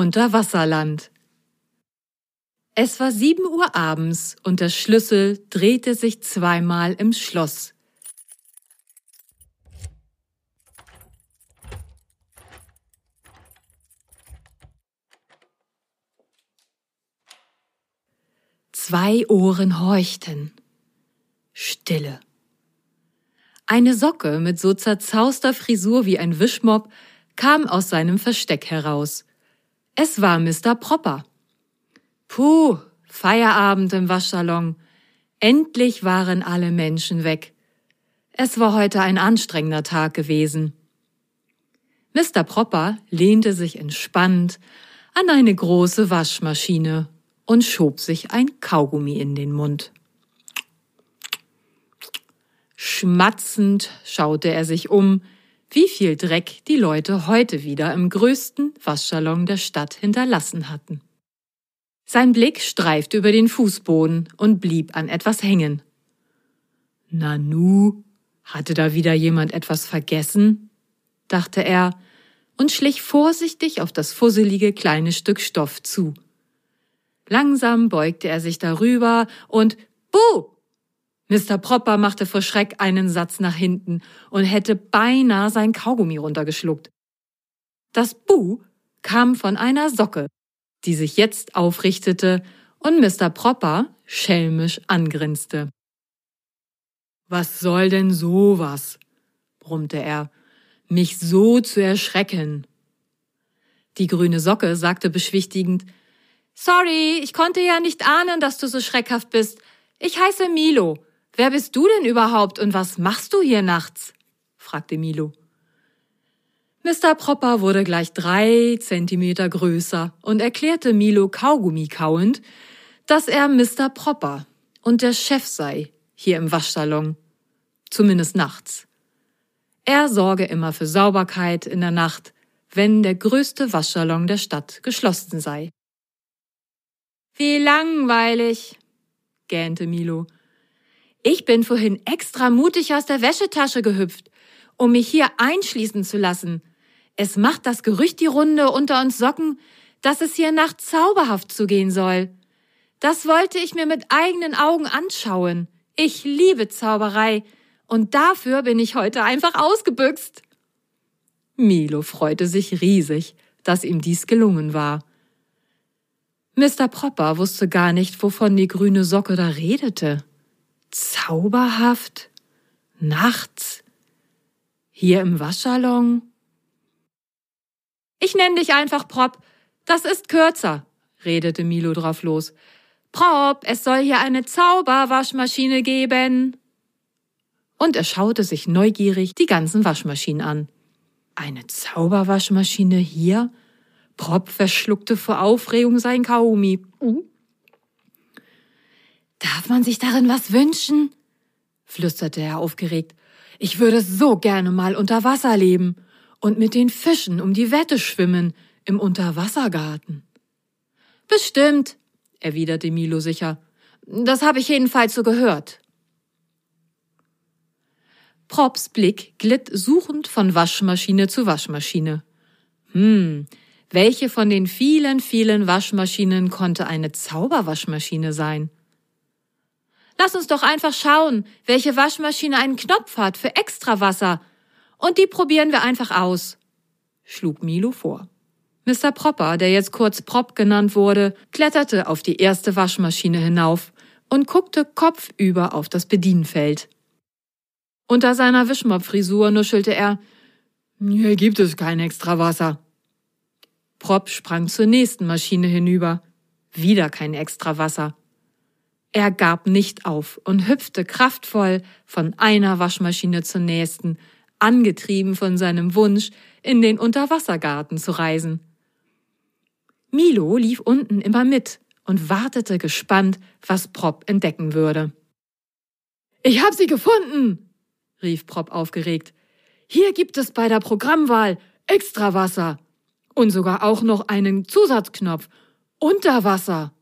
Unterwasserland. Es war sieben Uhr abends und der Schlüssel drehte sich zweimal im Schloss. Zwei Ohren horchten. Stille. Eine Socke mit so zerzauster Frisur wie ein Wischmopp kam aus seinem Versteck heraus. Es war Mr. Propper. Puh, Feierabend im Waschsalon. Endlich waren alle Menschen weg. Es war heute ein anstrengender Tag gewesen. Mr. Propper lehnte sich entspannt an eine große Waschmaschine und schob sich ein Kaugummi in den Mund. Schmatzend schaute er sich um, wie viel Dreck die Leute heute wieder im größten Waschsalon der Stadt hinterlassen hatten. Sein Blick streifte über den Fußboden und blieb an etwas hängen. Nanu, hatte da wieder jemand etwas vergessen? dachte er und schlich vorsichtig auf das fusselige kleine Stück Stoff zu. Langsam beugte er sich darüber und Buh! Mr. Propper machte vor Schreck einen Satz nach hinten und hätte beinahe sein Kaugummi runtergeschluckt. Das Buh kam von einer Socke, die sich jetzt aufrichtete und Mr. Propper schelmisch angrinste. Was soll denn sowas? brummte er, mich so zu erschrecken. Die grüne Socke sagte beschwichtigend, Sorry, ich konnte ja nicht ahnen, dass du so schreckhaft bist. Ich heiße Milo. Wer bist du denn überhaupt und was machst du hier nachts? fragte Milo. Mr. Propper wurde gleich drei Zentimeter größer und erklärte Milo Kaugummi kauend, dass er Mr. Propper und der Chef sei hier im Waschsalon. Zumindest nachts. Er sorge immer für Sauberkeit in der Nacht, wenn der größte Waschsalon der Stadt geschlossen sei. Wie langweilig, gähnte Milo. Ich bin vorhin extra mutig aus der Wäschetasche gehüpft, um mich hier einschließen zu lassen. Es macht das Gerücht die Runde unter uns Socken, dass es hier nachts zauberhaft zugehen soll. Das wollte ich mir mit eigenen Augen anschauen. Ich liebe Zauberei, und dafür bin ich heute einfach ausgebüxt. Milo freute sich riesig, dass ihm dies gelungen war. Mr. Propper wusste gar nicht, wovon die grüne Socke da redete. Zauberhaft? Nachts? Hier im Waschsalon? Ich nenne dich einfach Prop. Das ist kürzer, redete Milo drauf los. Prop, es soll hier eine Zauberwaschmaschine geben. Und er schaute sich neugierig die ganzen Waschmaschinen an. Eine Zauberwaschmaschine hier? Prop verschluckte vor Aufregung sein Kaumi. Darf man sich darin was wünschen? flüsterte er aufgeregt. Ich würde so gerne mal unter Wasser leben und mit den Fischen um die Wette schwimmen im Unterwassergarten. Bestimmt, erwiderte Milo sicher. Das habe ich jedenfalls so gehört. Props Blick glitt suchend von Waschmaschine zu Waschmaschine. Hm, welche von den vielen, vielen Waschmaschinen konnte eine Zauberwaschmaschine sein? Lass uns doch einfach schauen, welche Waschmaschine einen Knopf hat für Extrawasser und die probieren wir einfach aus, schlug Milo vor. Mr. Propper, der jetzt kurz Prop genannt wurde, kletterte auf die erste Waschmaschine hinauf und guckte kopfüber auf das Bedienfeld. Unter seiner Wischmopp-Frisur nuschelte er, hier gibt es kein Extrawasser. Prop sprang zur nächsten Maschine hinüber. Wieder kein Extrawasser. Er gab nicht auf und hüpfte kraftvoll von einer Waschmaschine zur nächsten, angetrieben von seinem Wunsch, in den Unterwassergarten zu reisen. Milo lief unten immer mit und wartete gespannt, was Prop entdecken würde. Ich hab sie gefunden, rief Prop aufgeregt. Hier gibt es bei der Programmwahl Extrawasser und sogar auch noch einen Zusatzknopf Unterwasser.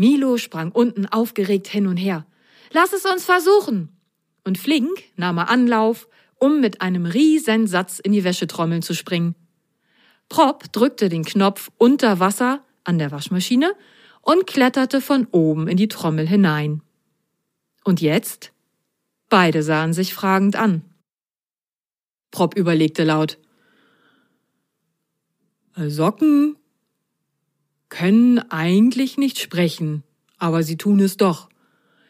Milo sprang unten aufgeregt hin und her. Lass es uns versuchen, und flink nahm er Anlauf, um mit einem riesen Satz in die Wäschetrommeln zu springen. Prop drückte den Knopf unter Wasser an der Waschmaschine und kletterte von oben in die Trommel hinein. Und jetzt? Beide sahen sich fragend an. Prop überlegte laut. Socken können eigentlich nicht sprechen, aber sie tun es doch.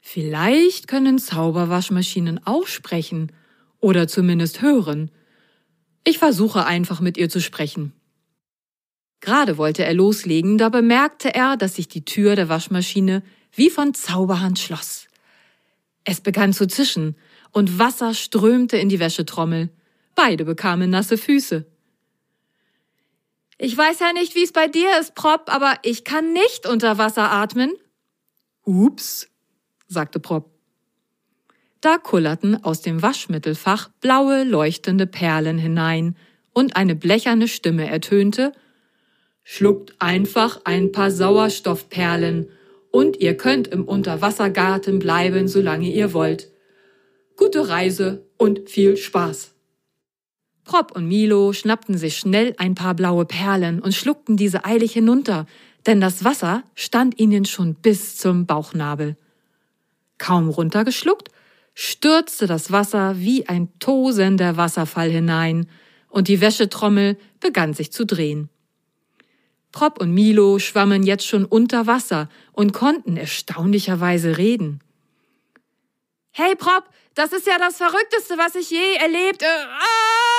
Vielleicht können Zauberwaschmaschinen auch sprechen oder zumindest hören. Ich versuche einfach mit ihr zu sprechen. Gerade wollte er loslegen, da bemerkte er, dass sich die Tür der Waschmaschine wie von Zauberhand schloss. Es begann zu zischen und Wasser strömte in die Wäschetrommel. Beide bekamen nasse Füße. Ich weiß ja nicht, wie es bei dir ist, Prop, aber ich kann nicht unter Wasser atmen. Ups, sagte Prop. Da kullerten aus dem Waschmittelfach blaue, leuchtende Perlen hinein, und eine blecherne Stimme ertönte Schluckt einfach ein paar Sauerstoffperlen, und ihr könnt im Unterwassergarten bleiben, solange ihr wollt. Gute Reise und viel Spaß. Prop und Milo schnappten sich schnell ein paar blaue Perlen und schluckten diese eilig hinunter, denn das Wasser stand ihnen schon bis zum Bauchnabel. Kaum runtergeschluckt, stürzte das Wasser wie ein tosender Wasserfall hinein, und die Wäschetrommel begann sich zu drehen. Prop und Milo schwammen jetzt schon unter Wasser und konnten erstaunlicherweise reden. Hey Prop, das ist ja das Verrückteste, was ich je erlebt. Äh, ah!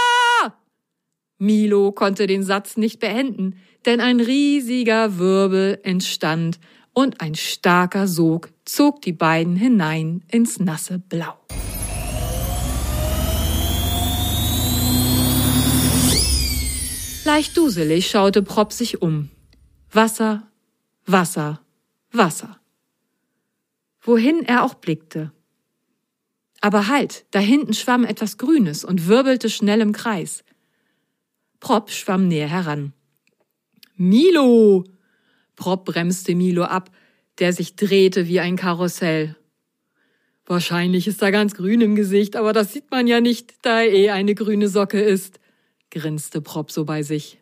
Milo konnte den Satz nicht beenden, denn ein riesiger Wirbel entstand und ein starker Sog zog die beiden hinein ins nasse Blau. Leicht duselig schaute Prop sich um. Wasser, Wasser, Wasser. Wohin er auch blickte. Aber halt, da hinten schwamm etwas Grünes und wirbelte schnell im Kreis. Prop schwamm näher heran. Milo! Prop bremste Milo ab, der sich drehte wie ein Karussell. Wahrscheinlich ist er ganz grün im Gesicht, aber das sieht man ja nicht, da er eh eine grüne Socke ist, grinste Prop so bei sich.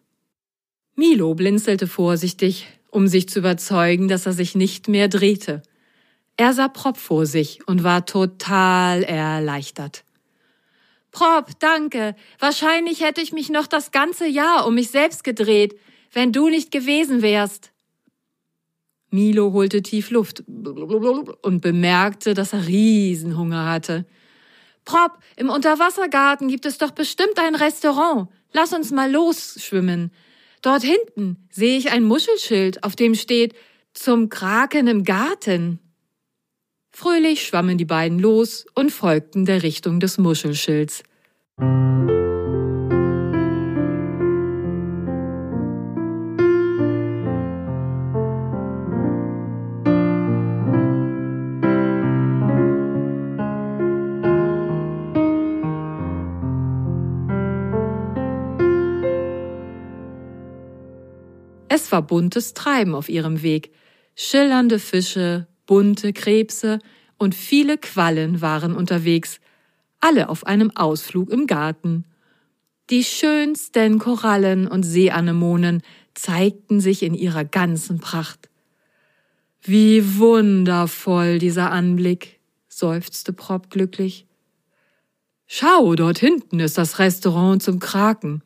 Milo blinzelte vorsichtig, um sich zu überzeugen, dass er sich nicht mehr drehte. Er sah Prop vor sich und war total erleichtert. Prop, danke. Wahrscheinlich hätte ich mich noch das ganze Jahr um mich selbst gedreht, wenn du nicht gewesen wärst. Milo holte tief Luft und bemerkte, dass er Riesenhunger hatte. Prop, im Unterwassergarten gibt es doch bestimmt ein Restaurant. Lass uns mal losschwimmen. Dort hinten sehe ich ein Muschelschild, auf dem steht zum Kraken im Garten. Fröhlich schwammen die beiden los und folgten der Richtung des Muschelschilds. Es war buntes Treiben auf ihrem Weg. Schillernde Fische, bunte Krebse und viele Quallen waren unterwegs, alle auf einem Ausflug im Garten. Die schönsten Korallen und Seeanemonen zeigten sich in ihrer ganzen Pracht. Wie wundervoll dieser Anblick, seufzte Prop glücklich. Schau, dort hinten ist das Restaurant zum Kraken.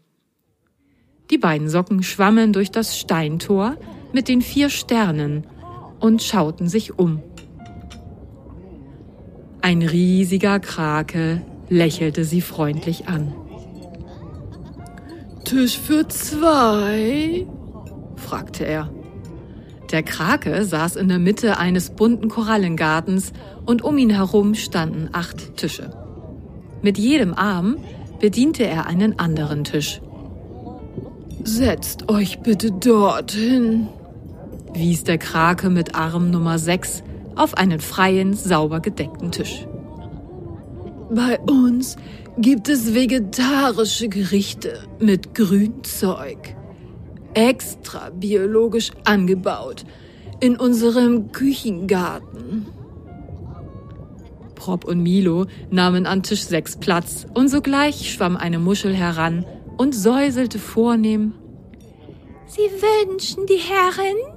Die beiden Socken schwammen durch das Steintor mit den vier Sternen und schauten sich um. Ein riesiger Krake lächelte sie freundlich an. Tisch für zwei? fragte er. Der Krake saß in der Mitte eines bunten Korallengartens und um ihn herum standen acht Tische. Mit jedem Arm bediente er einen anderen Tisch. Setzt euch bitte dorthin, wies der Krake mit Arm Nummer 6 auf einen freien, sauber gedeckten Tisch. Bei uns gibt es vegetarische Gerichte mit Grünzeug. Extra biologisch angebaut in unserem Küchengarten. Prop und Milo nahmen an Tisch 6 Platz und sogleich schwamm eine Muschel heran und säuselte vornehm Sie wünschen, die Herren?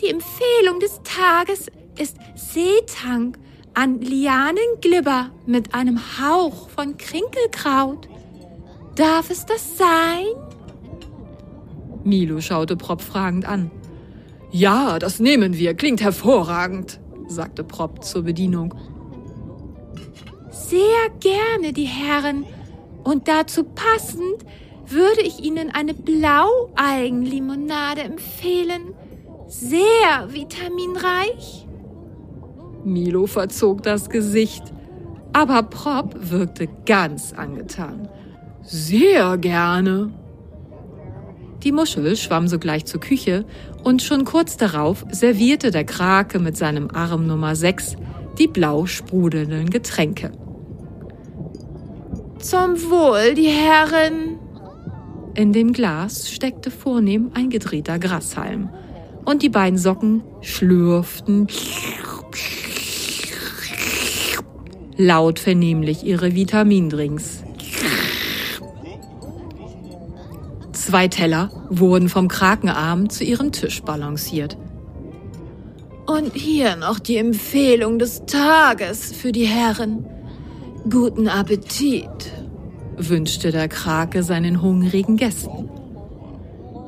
Die Empfehlung des Tages ist Seetank an Lianenglibber mit einem Hauch von Krinkelkraut. Darf es das sein? Milo schaute Prop fragend an. Ja, das nehmen wir, klingt hervorragend, sagte Prop zur Bedienung. Sehr gerne, die Herren. Und dazu passend würde ich Ihnen eine Blaueigenlimonade empfehlen. Sehr vitaminreich. Milo verzog das Gesicht, aber Prop wirkte ganz angetan. Sehr gerne. Die Muschel schwamm sogleich zur Küche und schon kurz darauf servierte der Krake mit seinem Arm Nummer 6 die blau sprudelnden Getränke. Zum Wohl, die Herren. In dem Glas steckte vornehm ein gedrehter Grashalm und die beiden Socken schlürften laut vernehmlich ihre Vitamindrinks. Zwei Teller wurden vom Krakenarm zu ihrem Tisch balanciert. Und hier noch die Empfehlung des Tages für die Herren. Guten Appetit, wünschte der Krake seinen hungrigen Gästen.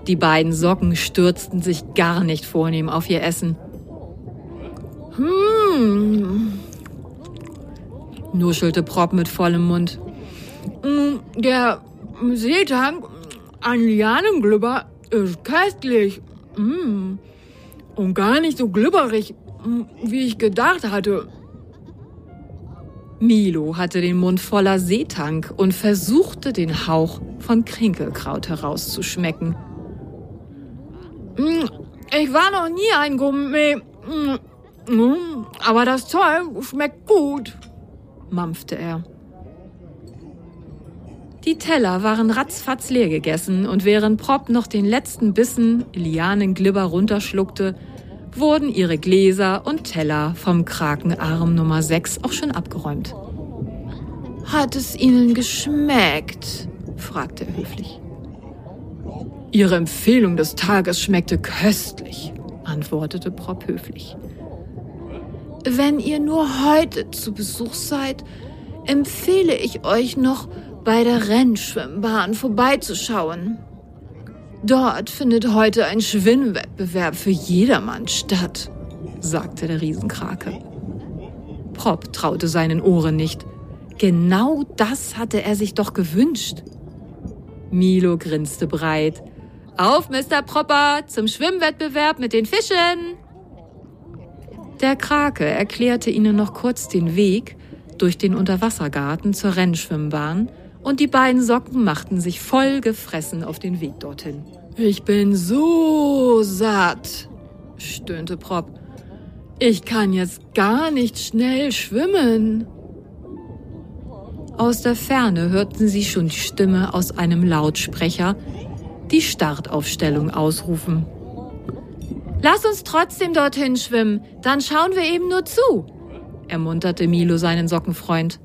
Die beiden Socken stürzten sich gar nicht vornehm auf ihr Essen. Hm, nuschelte Prop mit vollem Mund. Mm, der Seetank an Lianenglibber ist köstlich. Mm. Und gar nicht so glibberig, mm, wie ich gedacht hatte. Milo hatte den Mund voller Seetank und versuchte den Hauch von Krinkelkraut herauszuschmecken. Ich war noch nie ein Gummi, aber das Zeug schmeckt gut mampfte er. Die Teller waren ratzfatz leer gegessen und während Prop noch den letzten Bissen Lianenglibber runterschluckte, wurden ihre Gläser und Teller vom Krakenarm Nummer 6 auch schon abgeräumt. Hat es Ihnen geschmeckt? fragte er höflich. Ihre Empfehlung des Tages schmeckte köstlich, antwortete Prop höflich. Wenn ihr nur heute zu Besuch seid, empfehle ich euch noch bei der Rennschwimmbahn vorbeizuschauen. Dort findet heute ein Schwimmwettbewerb für jedermann statt, sagte der Riesenkrake. Prop traute seinen Ohren nicht. Genau das hatte er sich doch gewünscht. Milo grinste breit. Auf, Mr. Propper, zum Schwimmwettbewerb mit den Fischen! Der Krake erklärte ihnen noch kurz den Weg durch den Unterwassergarten zur Rennschwimmbahn und die beiden Socken machten sich voll gefressen auf den Weg dorthin. Ich bin so satt, stöhnte Prop. Ich kann jetzt gar nicht schnell schwimmen. Aus der Ferne hörten sie schon die Stimme aus einem Lautsprecher die Startaufstellung ausrufen. Lass uns trotzdem dorthin schwimmen, dann schauen wir eben nur zu, ermunterte Milo seinen Sockenfreund.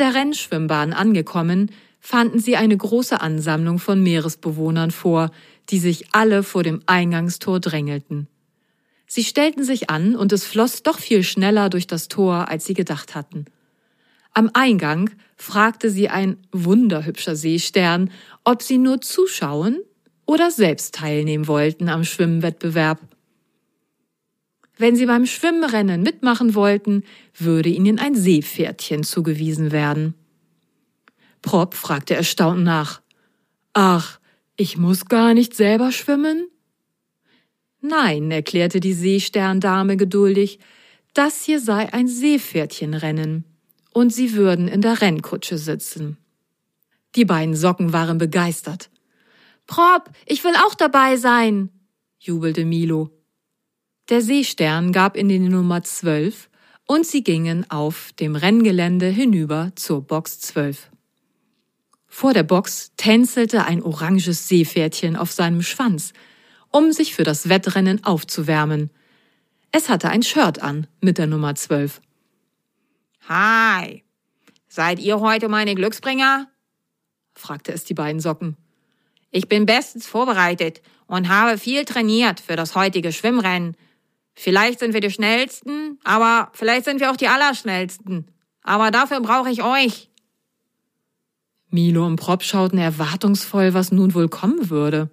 Der Rennschwimmbahn angekommen, fanden sie eine große Ansammlung von Meeresbewohnern vor, die sich alle vor dem Eingangstor drängelten. Sie stellten sich an und es floss doch viel schneller durch das Tor, als sie gedacht hatten. Am Eingang fragte sie ein wunderhübscher Seestern, ob sie nur zuschauen oder selbst teilnehmen wollten am Schwimmwettbewerb. Wenn sie beim Schwimmrennen mitmachen wollten, würde ihnen ein Seepferdchen zugewiesen werden. Prop fragte erstaunt nach. Ach, ich muss gar nicht selber schwimmen? Nein, erklärte die Seesterndame geduldig, das hier sei ein Seepferdchenrennen, und sie würden in der Rennkutsche sitzen. Die beiden Socken waren begeistert. Prop, ich will auch dabei sein, jubelte Milo. Der Seestern gab in die Nummer zwölf und sie gingen auf dem Renngelände hinüber zur Box 12. Vor der Box tänzelte ein oranges Seepferdchen auf seinem Schwanz, um sich für das Wettrennen aufzuwärmen. Es hatte ein Shirt an mit der Nummer 12. Hi, seid ihr heute meine Glücksbringer? fragte es die beiden Socken. Ich bin bestens vorbereitet und habe viel trainiert für das heutige Schwimmrennen. Vielleicht sind wir die Schnellsten, aber vielleicht sind wir auch die Allerschnellsten. Aber dafür brauche ich euch. Milo und Prop schauten erwartungsvoll, was nun wohl kommen würde.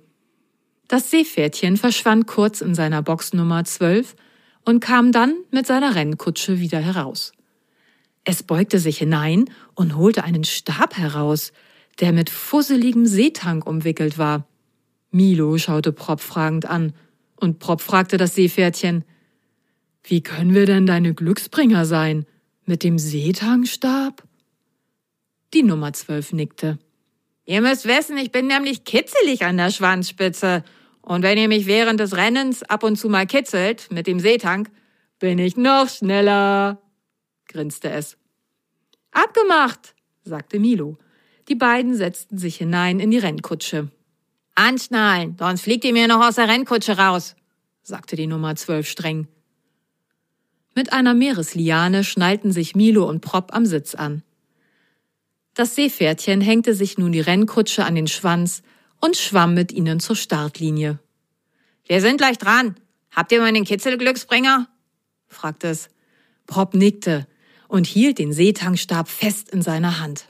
Das Seepferdchen verschwand kurz in seiner Box Nummer 12 und kam dann mit seiner Rennkutsche wieder heraus. Es beugte sich hinein und holte einen Stab heraus, der mit fusseligem Seetank umwickelt war. Milo schaute Prop fragend an, und Prop fragte das Seepferdchen, Wie können wir denn deine Glücksbringer sein? Mit dem Seetankstab? Die Nummer zwölf nickte. Ihr müsst wissen, ich bin nämlich kitzelig an der Schwanzspitze. Und wenn ihr mich während des Rennens ab und zu mal kitzelt mit dem Seetank, bin ich noch schneller, grinste es. Abgemacht, sagte Milo. Die beiden setzten sich hinein in die Rennkutsche. Anschnallen, sonst fliegt ihr mir noch aus der Rennkutsche raus, sagte die Nummer zwölf streng. Mit einer Meeresliane schnallten sich Milo und Prop am Sitz an. Das Seepferdchen hängte sich nun die Rennkutsche an den Schwanz und schwamm mit ihnen zur Startlinie. Wir sind gleich dran. Habt ihr meinen Kitzelglücksbringer? fragte es. Prop nickte und hielt den Seetangstab fest in seiner Hand.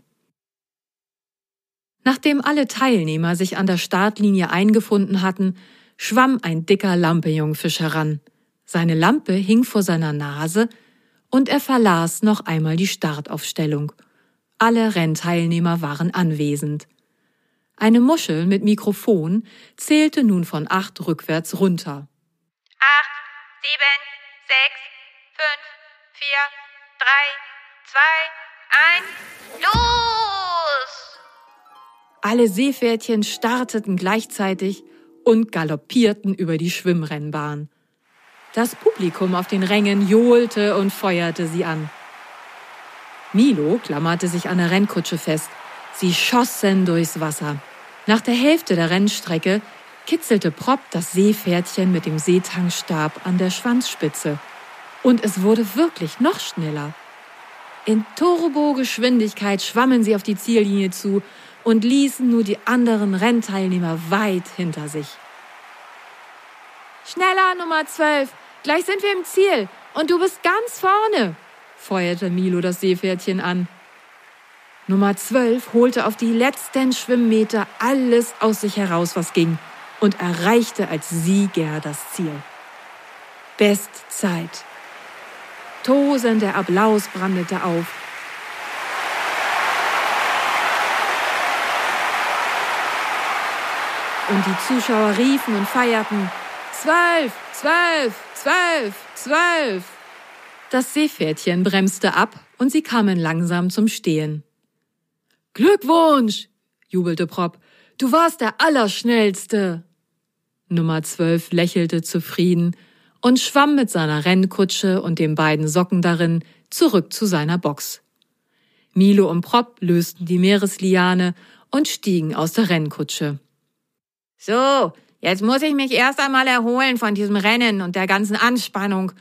Nachdem alle Teilnehmer sich an der Startlinie eingefunden hatten, schwamm ein dicker Lampejungfisch heran. Seine Lampe hing vor seiner Nase und er verlas noch einmal die Startaufstellung – alle Rennteilnehmer waren anwesend. Eine Muschel mit Mikrofon zählte nun von acht rückwärts runter. Acht, sieben, sechs, fünf, vier, drei, zwei, eins, los! Alle Seepferdchen starteten gleichzeitig und galoppierten über die Schwimmrennbahn. Das Publikum auf den Rängen johlte und feuerte sie an. Milo klammerte sich an der Rennkutsche fest. Sie schossen durchs Wasser. Nach der Hälfte der Rennstrecke kitzelte Prop das Seepferdchen mit dem Seetangstab an der Schwanzspitze. Und es wurde wirklich noch schneller. In Turbogeschwindigkeit schwammen sie auf die Ziellinie zu und ließen nur die anderen Rennteilnehmer weit hinter sich. Schneller, Nummer 12. Gleich sind wir im Ziel. Und du bist ganz vorne, feuerte Milo das Seepferdchen an. Nummer 12 holte auf die letzten Schwimmmeter alles aus sich heraus, was ging, und erreichte als Sieger das Ziel. Bestzeit. Tosender Applaus brandete auf. Und die Zuschauer riefen und feierten: Zwölf, zwölf, zwölf, zwölf. Das Seepferdchen bremste ab und sie kamen langsam zum Stehen. Glückwunsch, jubelte Prop. Du warst der Allerschnellste. Nummer zwölf lächelte zufrieden und schwamm mit seiner Rennkutsche und den beiden Socken darin zurück zu seiner Box. Milo und Prop lösten die Meeresliane und stiegen aus der Rennkutsche. So, jetzt muss ich mich erst einmal erholen von diesem Rennen und der ganzen Anspannung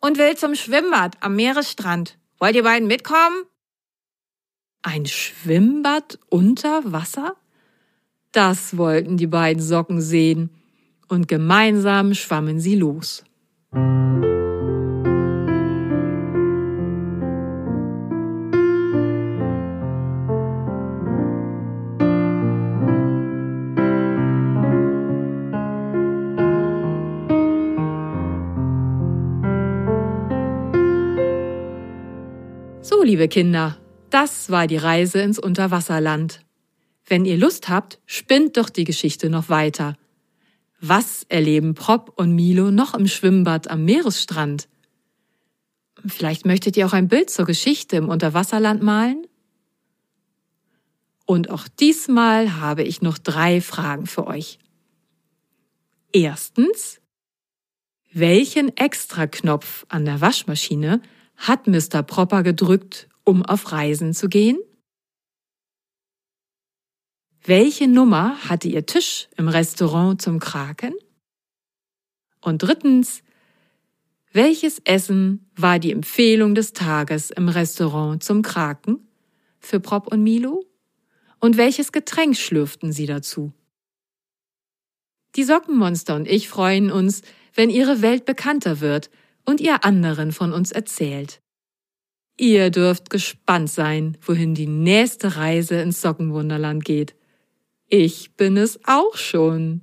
und will zum Schwimmbad am Meeresstrand. Wollt ihr beiden mitkommen? Ein Schwimmbad unter Wasser? Das wollten die beiden Socken sehen, und gemeinsam schwammen sie los. Liebe Kinder, das war die Reise ins Unterwasserland. Wenn ihr Lust habt, spinnt doch die Geschichte noch weiter. Was erleben Prop und Milo noch im Schwimmbad am Meeresstrand? Vielleicht möchtet ihr auch ein Bild zur Geschichte im Unterwasserland malen? Und auch diesmal habe ich noch drei Fragen für euch. Erstens, welchen Extraknopf an der Waschmaschine hat Mr. Propper gedrückt, um auf Reisen zu gehen? Welche Nummer hatte Ihr Tisch im Restaurant zum Kraken? Und drittens, welches Essen war die Empfehlung des Tages im Restaurant zum Kraken für Prop und Milo? Und welches Getränk schlürften sie dazu? Die Sockenmonster und ich freuen uns, wenn ihre Welt bekannter wird und ihr anderen von uns erzählt. Ihr dürft gespannt sein, wohin die nächste Reise ins Sockenwunderland geht. Ich bin es auch schon.